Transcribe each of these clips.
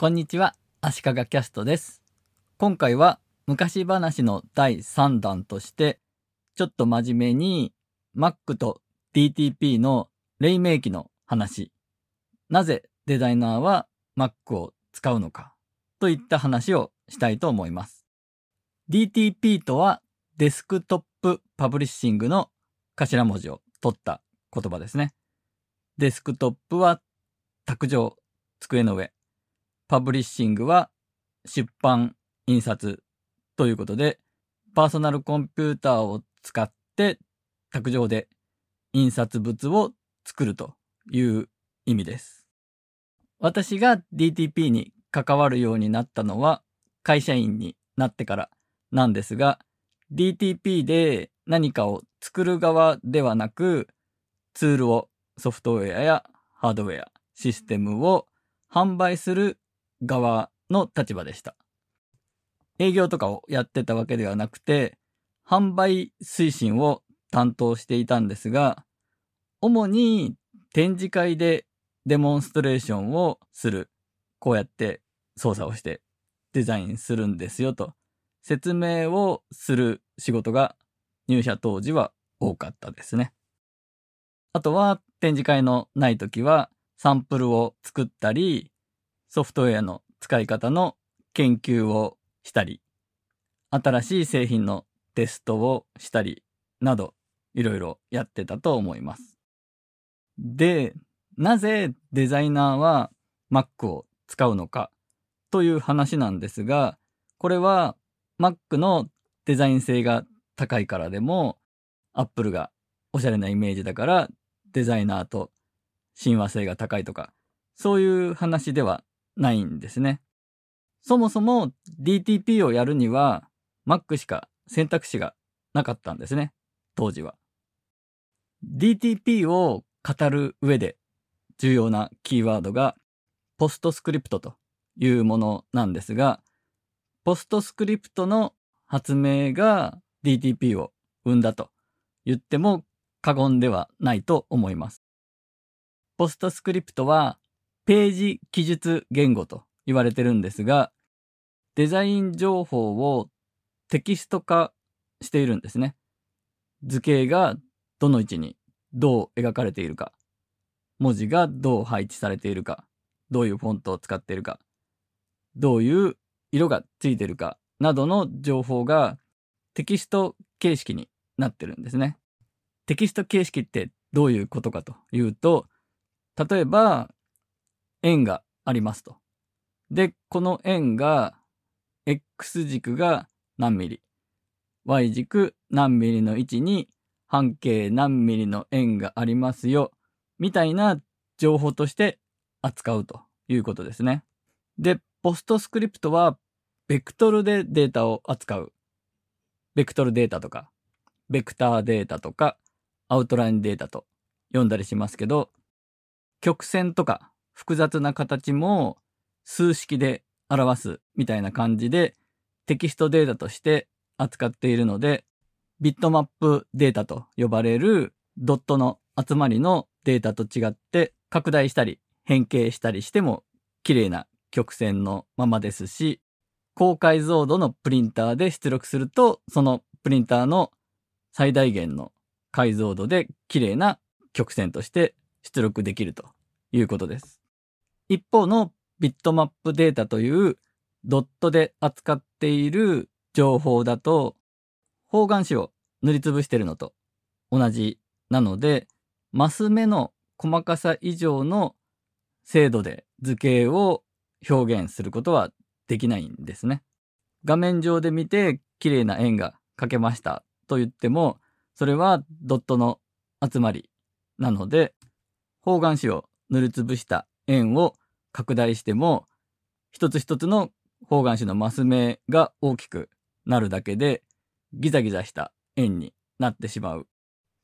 こんにちは、足利キャストです。今回は昔話の第3弾として、ちょっと真面目に Mac と DTP の黎明期の話、なぜデザイナーは Mac を使うのかといった話をしたいと思います。DTP とはデスクトップパブリッシングの頭文字を取った言葉ですね。デスクトップは卓上、机の上。パブリッシングは出版、印刷ということで、パーソナルコンピューターを使って卓上で印刷物を作るという意味です。私が DTP に関わるようになったのは会社員になってからなんですが、DTP で何かを作る側ではなく、ツールをソフトウェアやハードウェア、システムを販売する側の立場でした。営業とかをやってたわけではなくて、販売推進を担当していたんですが、主に展示会でデモンストレーションをする。こうやって操作をしてデザインするんですよと説明をする仕事が入社当時は多かったですね。あとは展示会のない時はサンプルを作ったり、ソフトウェアの使い方の研究をしたり、新しい製品のテストをしたりなど、いろいろやってたと思います。で、なぜデザイナーは Mac を使うのかという話なんですが、これは Mac のデザイン性が高いからでも、Apple がおしゃれなイメージだからデザイナーと親和性が高いとか、そういう話ではないんですね。そもそも DTP をやるには Mac しか選択肢がなかったんですね。当時は。DTP を語る上で重要なキーワードがポストスクリプトというものなんですが、ポストスクリプトの発明が DTP を生んだと言っても過言ではないと思います。ポストスクリプトはページ記述言語と言われてるんですが、デザイン情報をテキスト化しているんですね。図形がどの位置にどう描かれているか、文字がどう配置されているか、どういうフォントを使っているか、どういう色がついているかなどの情報がテキスト形式になってるんですね。テキスト形式ってどういうことかというと、例えば、円がありますと。で、この円が、X 軸が何ミリ、Y 軸何ミリの位置に半径何ミリの円がありますよ、みたいな情報として扱うということですね。で、ポストスクリプトは、ベクトルでデータを扱う。ベクトルデータとか、ベクターデータとか、アウトラインデータと読んだりしますけど、曲線とか複雑な形も数式で表すみたいな感じでテキストデータとして扱っているので、ビットマップデータと呼ばれるドットの集まりのデータと違って拡大したり変形したりしても綺麗な曲線のままですし、高解像度のプリンターで出力すると、そのプリンターの最大限の解像度で綺麗な曲線として出力できるということです。一方のビットマップデータというドットで扱っている情報だと方眼紙を塗りつぶしているのと同じなのでマス目の細かさ以上の精度で図形を表現することはできないんですね。画面上で見て綺麗な円が描けましたと言ってもそれはドットの集まりなので方眼紙を塗りつぶした円を拡大しても一つ一つの方眼紙のマス目が大きくなるだけでギザギザした円になってしまう。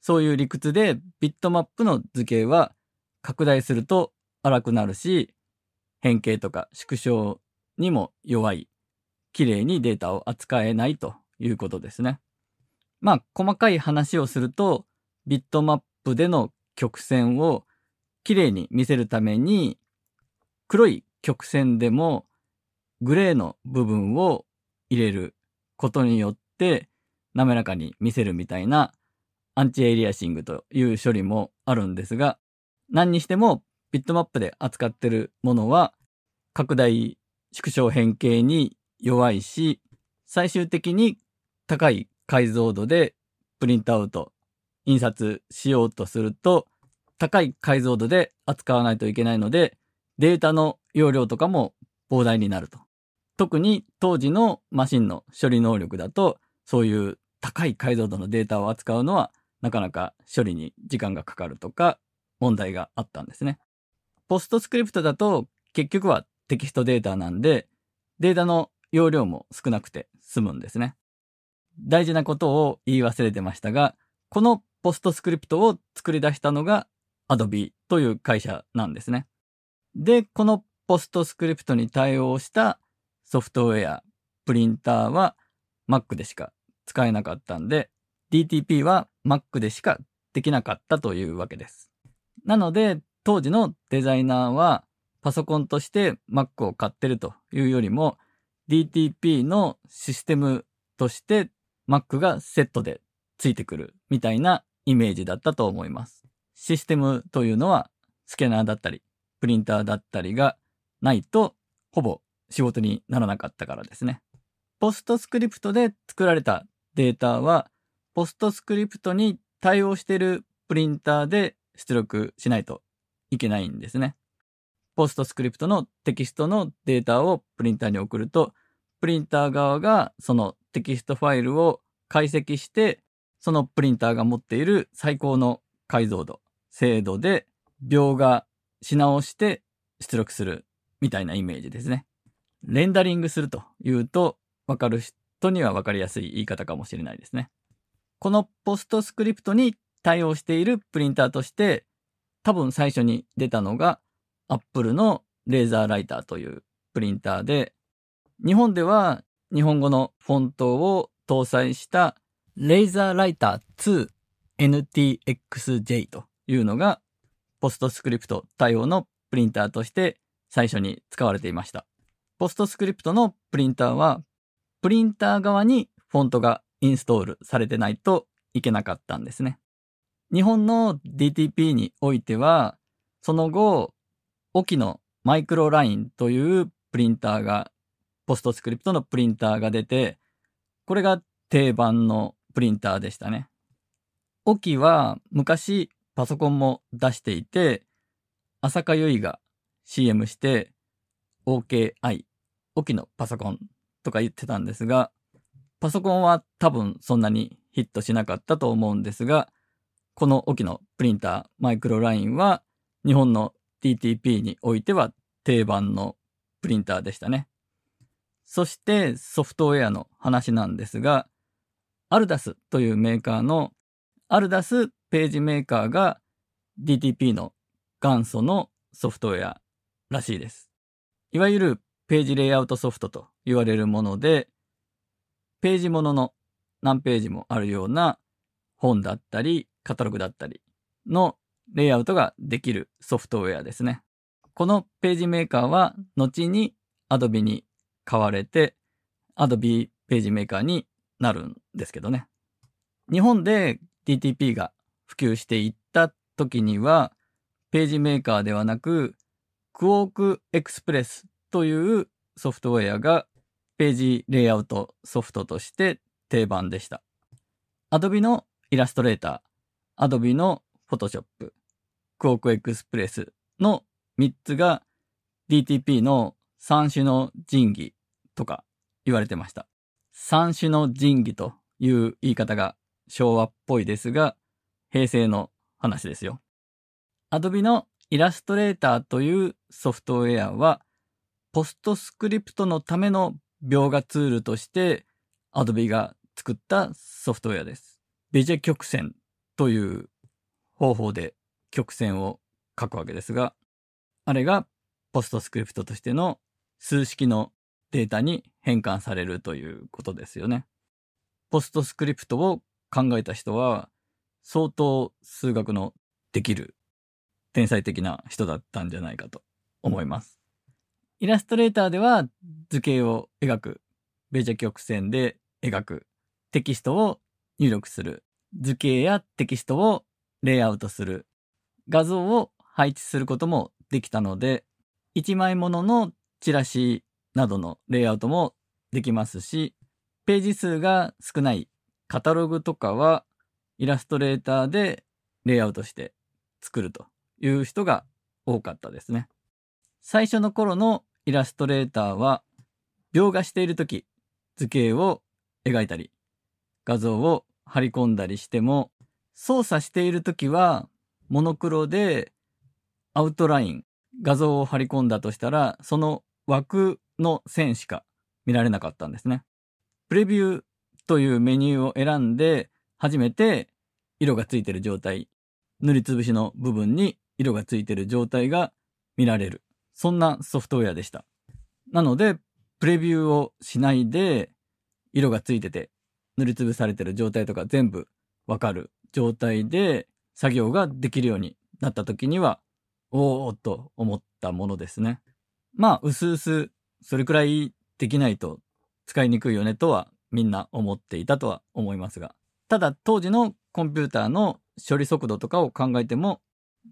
そういう理屈でビットマップの図形は拡大すると荒くなるし変形とか縮小にも弱い綺麗にデータを扱えないということですね。まあ細かい話をするとビットマップでの曲線を綺麗に見せるために黒い曲線でもグレーの部分を入れることによって滑らかに見せるみたいなアンチエイリアシングという処理もあるんですが、何にしてもビットマップで扱ってるものは拡大縮小変形に弱いし、最終的に高い解像度でプリントアウト、印刷しようとすると、高い解像度で扱わないといけないので、データの容量とかも膨大になると。特に当時のマシンの処理能力だと、そういう高い解像度のデータを扱うのはなかなか処理に時間がかかるとか問題があったんですね。ポストスクリプトだと結局はテキストデータなんで、データの容量も少なくて済むんですね。大事なことを言い忘れてましたが、このポストスクリプトを作り出したのが Adobe という会社なんですね。で、このポストスクリプトに対応したソフトウェア、プリンターは Mac でしか使えなかったんで、DTP は Mac でしかできなかったというわけです。なので、当時のデザイナーはパソコンとして Mac を買ってるというよりも DTP のシステムとして Mac がセットでついてくるみたいなイメージだったと思います。システムというのはスキャナーだったりプリンターだったりがないとほぼ仕事にならなかったからですね。ポストスクリプトで作られたデータはポストスクリプトに対応しているプリンターで出力しないといけないんですね。ポストスクリプトのテキストのデータをプリンターに送ると、プリンター側がそのテキストファイルを解析して、そのプリンターが持っている最高の解像度、精度で描画し直して出力するみたいなイメージですね。レンダリングするというと、わかる人にはわかりやすい言い方かもしれないですね。このポストスクリプトに対応しているプリンターとして、多分最初に出たのが Apple のレーザーライターというプリンターで、日本では日本語のフォントを搭載したレーザーライター 2NTXJ というのがポストスクリプト対応のプリンターとして最初に使われていました。ポストスクリプトのプリンターはプリンター側にフォントがインストールされてないといけなかったんですね。日本の DTP においては、その後、オキのマイクロラインというプリンターが、ポストスクリプトのプリンターが出て、これが定番のプリンターでしたね。オキは昔パソコンも出していて、浅香唯が CM して OKI、オキのパソコンとか言ってたんですが、パソコンは多分そんなにヒットしなかったと思うんですが、このオキのプリンターマイクロラインは日本の TTP においては定番のプリンターでしたね。そしてソフトウェアの話なんですが、アルダスというメーカーのアルダスページメーカーが DTP の元祖のソフトウェアらしいです。いわゆるページレイアウトソフトと言われるもので、ページものの何ページもあるような本だったり、カタログだったりのレイアウトができるソフトウェアですね。このページメーカーは後に Adobe に買われて Adobe ページメーカーになるんですけどね。日本で DTP が普及していった時にはページメーカーではなくクォークエクスプレスというソフトウェアがページレイアウトソフトとして定番でした。Adobe のイラストレーター、Adobe の Photoshop、クォークエクスプレスの3つが DTP の三種の神器とか言われてました。三種の神器という言い方が昭和っぽいですが、平成の話ですよ。Adobe のイラストレーターというソフトウェアは、ポストスクリプトのための描画ツールとして Adobe が作ったソフトウェアです。ベジェ曲線という方法で曲線を書くわけですが、あれがポストスクリプトとしての数式のデータに変換されるということですよね。ポストスクリプトを考えた人は相当数学のできる天才的な人だったんじゃないかと思います。イラストレーターでは図形を描く。ベジャ曲線で描く。テキストを入力する。図形やテキストをレイアウトする。画像を配置することもできたので、1枚もののチラシなどのレイアウトもできますし、ページ数が少ないカタログとかはイラストレーターでレイアウトして作るという人が多かったですね。最初の頃のイラストレーターは描画している時図形を描いたり画像を貼り込んだりしても操作している時はモノクロでアウトライン画像を貼り込んだとしたらその枠の線しか見られなかったんですね。プレビューというメニューを選んで初めて色がついてる状態、塗りつぶしの部分に色がついてる状態が見られる。そんなソフトウェアでした。なので、プレビューをしないで、色がついてて、塗りつぶされてる状態とか全部わかる状態で作業ができるようになった時には、おーっと思ったものですね。まあ、うすうす、それくらいできないと使いにくいよねとはみんな思っていたとは思いますが。ただ当時のコンピューターの処理速度とかを考えても、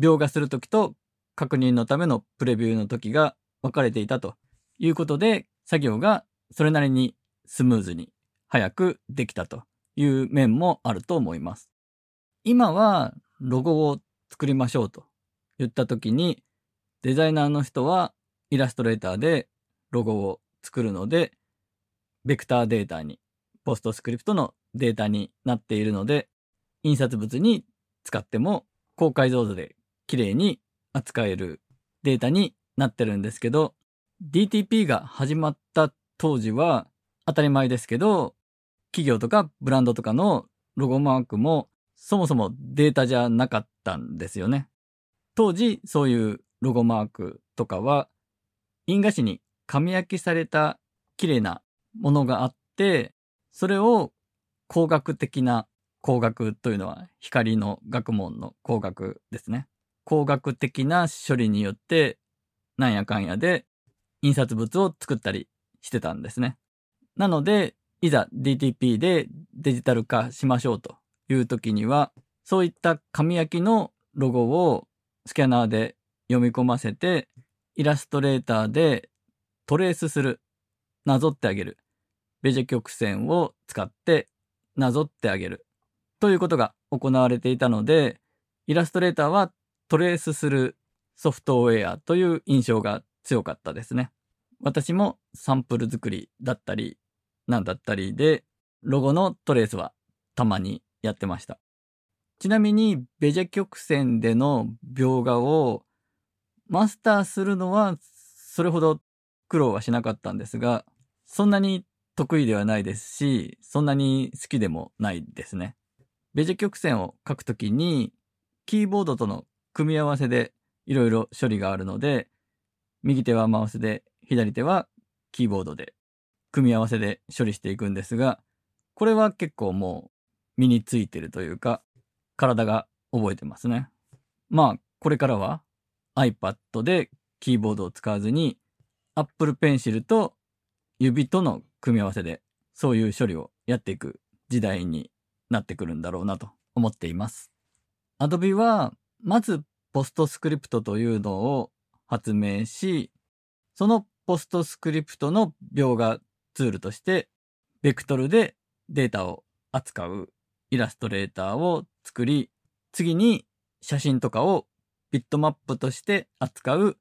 描画するときと確認のためのプレビューの時が分かれていたということで、作業がそれなりにスムーズに早くできたという面もあると思います。今はロゴを作りましょうと言った時に、デザイナーの人はイラストレーターでロゴを作るので、ベクターデータに、ポストスクリプトのデータになっているので、印刷物に使っても高解像度で綺麗に扱えるデータになってるんですけど、DTP が始まった当時は当たり前ですけど、企業とかブランドとかのロゴマークもそもそもデータじゃなかったんですよね。当時そういうロゴマークとかは印画紙に紙焼きされた綺麗なものがあって、それを工学的な工学というのは光の学問の工学ですね。工学的な処理によってなんやかんやで印刷物を作ったりしてたんですね。なので、いざ DTP でデジタル化しましょうという時には、そういった紙焼きのロゴをスキャナーで読み込ませて、イラストレーターでトレースする、なぞってあげる。ベジェ曲線を使ってなぞってあげる。ということが行われていたので、イラストレーターはトレースするソフトウェアという印象が強かったですね。私もサンプル作りだったり、なんだったりで、ロゴのトレースはたまにやってました。ちなみに、ベジェ曲線での描画をマスターするのはそれほど苦労はしなかったんですが、そんなに得意ではないですし、そんなに好きでもないですね。ベジェ曲線を書くときに、キーボードとの組み合わせでいろいろ処理があるので、右手はマウスで、左手はキーボードで、組み合わせで処理していくんですが、これは結構もう身についてるというか、体が覚えてますね。まあ、これからは iPad でキーボードを使わずに Apple Pencil と指との組み合わせでそういう処理をやっていく時代になってくるんだろうなと思っています。Adobe はまずポストスクリプトというのを発明し、そのポストスクリプトの描画ツールとして、ベクトルでデータを扱うイラストレーターを作り、次に写真とかをビットマップとして扱う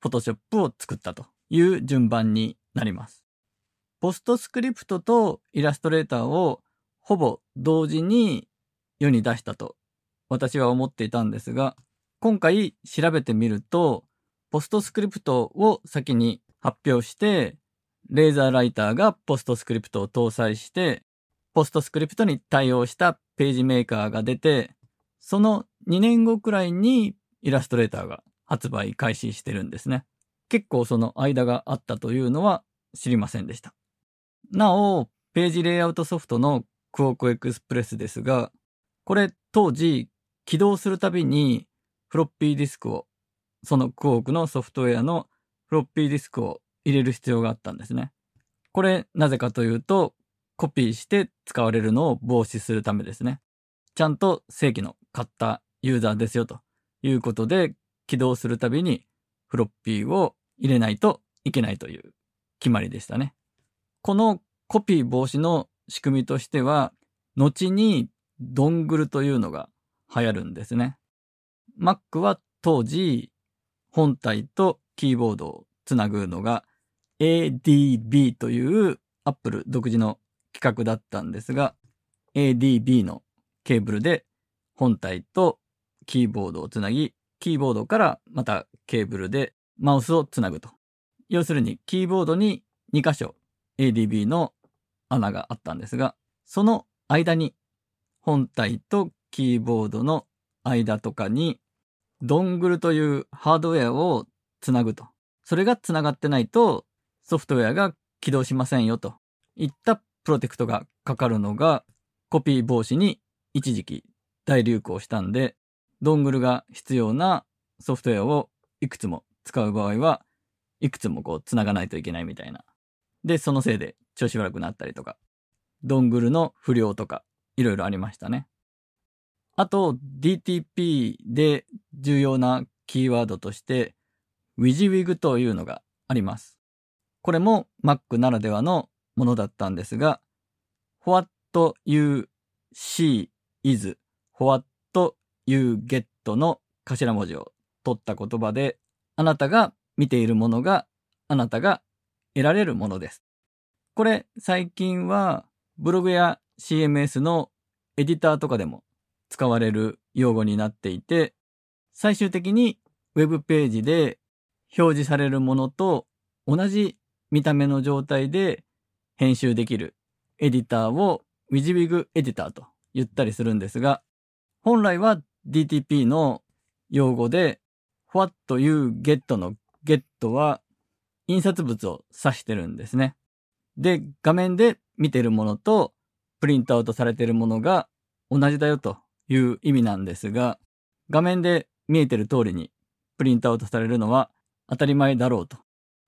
フォトショップを作ったという順番になります。ポストスクリプトとイラストレーターをほぼ同時に世に出したと私は思っていたんですが、今回調べてみると、ポストスクリプトを先に発表して、レーザーライターがポストスクリプトを搭載して、ポストスクリプトに対応したページメーカーが出て、その2年後くらいにイラストレーターが発売開始してるんですね。結構その間があったというのは知りませんでした。なお、ページレイアウトソフトのクオークエクスプレスですが、これ当時起動するたびにフロッピーディスクを、そのクオークのソフトウェアのフロッピーディスクを入れる必要があったんですね。これなぜかというと、コピーして使われるのを防止するためですね。ちゃんと正規の買ったユーザーですよということで、起動するたびにフロッピーを入れないといけないという決まりでしたね。このコピー防止の仕組みとしては、後にドングルというのが流行るんですね。Mac は当時、本体とキーボードをつなぐのが ADB という Apple 独自の企画だったんですが、ADB のケーブルで本体とキーボードをつなぎ、キーボードからまたケーブルでマウスをつなぐと。要するにキーボードに2箇所 ADB の穴があったんですが、その間に本体とキーボードの間とかにドングルというハードウェアをつなぐと。それがつながってないとソフトウェアが起動しませんよといったプロテクトがかかるのがコピー防止に一時期大流行したんで、ドングルが必要なソフトウェアをいくつも使う場合は、いくつもこう繋がないといけないみたいな。で、そのせいで調子悪くなったりとか、ドングルの不良とか、いろいろありましたね。あと、DTP で重要なキーワードとして、WYSIWYG というのがあります。これも Mac ならではのものだったんですが、What you see is what you get の頭文字を取った言葉で、あなたが見ているものがあなたが得られるものです。これ最近はブログや CMS のエディターとかでも使われる用語になっていて、最終的に Web ページで表示されるものと同じ見た目の状態で編集できるエディターを WYSIWYG エディターと言ったりするんですが、本来は DTP の用語で What you get の get は印刷物を指してるんですね。で、画面で見てるものとプリントアウトされてるものが同じだよという意味なんですが、画面で見えてる通りにプリントアウトされるのは当たり前だろうと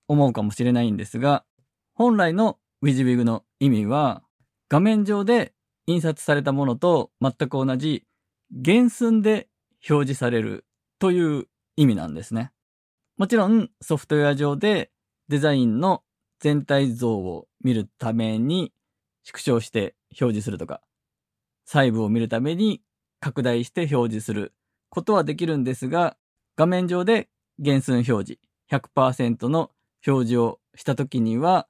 思うかもしれないんですが、本来の WYSIWYG の意味は、画面上で印刷されたものと全く同じ原寸で表示されるという意味なんですね。もちろんソフトウェア上でデザインの全体像を見るために縮小して表示するとか、細部を見るために拡大して表示することはできるんですが、画面上で原寸表示100%の表示をしたときには、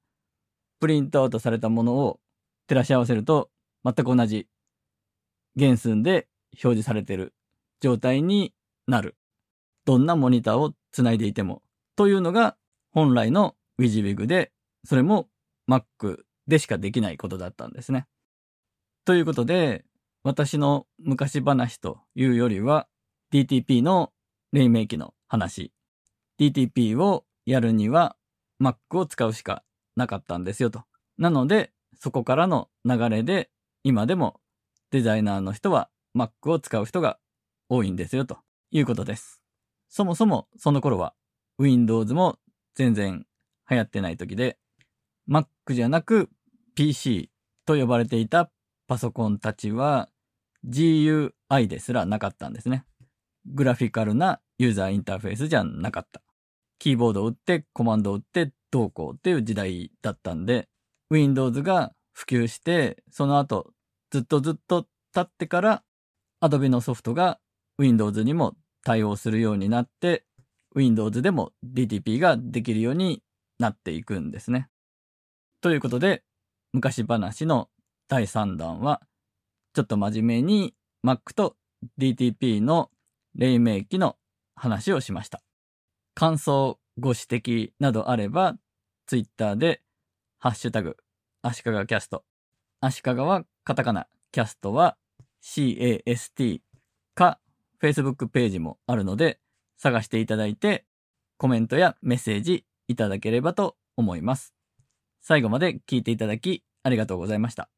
プリントアウトされたものを照らし合わせると全く同じ原寸で表示されている状態になる。どんなモニターをつないでいても。というのが本来の WYSIWYG で、それも Mac でしかできないことだったんですね。ということで、私の昔話というよりは DTP の黎明期の話。DTP をやるには Mac を使うしかなかったんですよと。なので、そこからの流れで、今でもデザイナーの人は Mac を使う人が多いんですよということです。そもそもその頃は Windows も全然流行ってない時で、Mac じゃなく PC と呼ばれていたパソコンたちは GUI ですらなかったんですね。グラフィカルなユーザーインターフェースじゃなかった。キーボードを打ってコマンドを打ってどうこうっていう時代だったんで、Windows が普及して、その後ずっとずっと経ってから Adobe のソフトが Windows にも対応するようになって、Windows でも DTP ができるようになっていくんですね。ということで、昔話の第3弾は、ちょっと真面目に Mac と DTP の黎明期の話をしました。感想、ご指摘などあれば、ツイッターで、ハッシュタグ、足利キャスト。足利はカタカナ、キャストは CAST か、Facebook ページもあるので、探していただいて、コメントやメッセージいただければと思います。最後まで聞いていただき、ありがとうございました。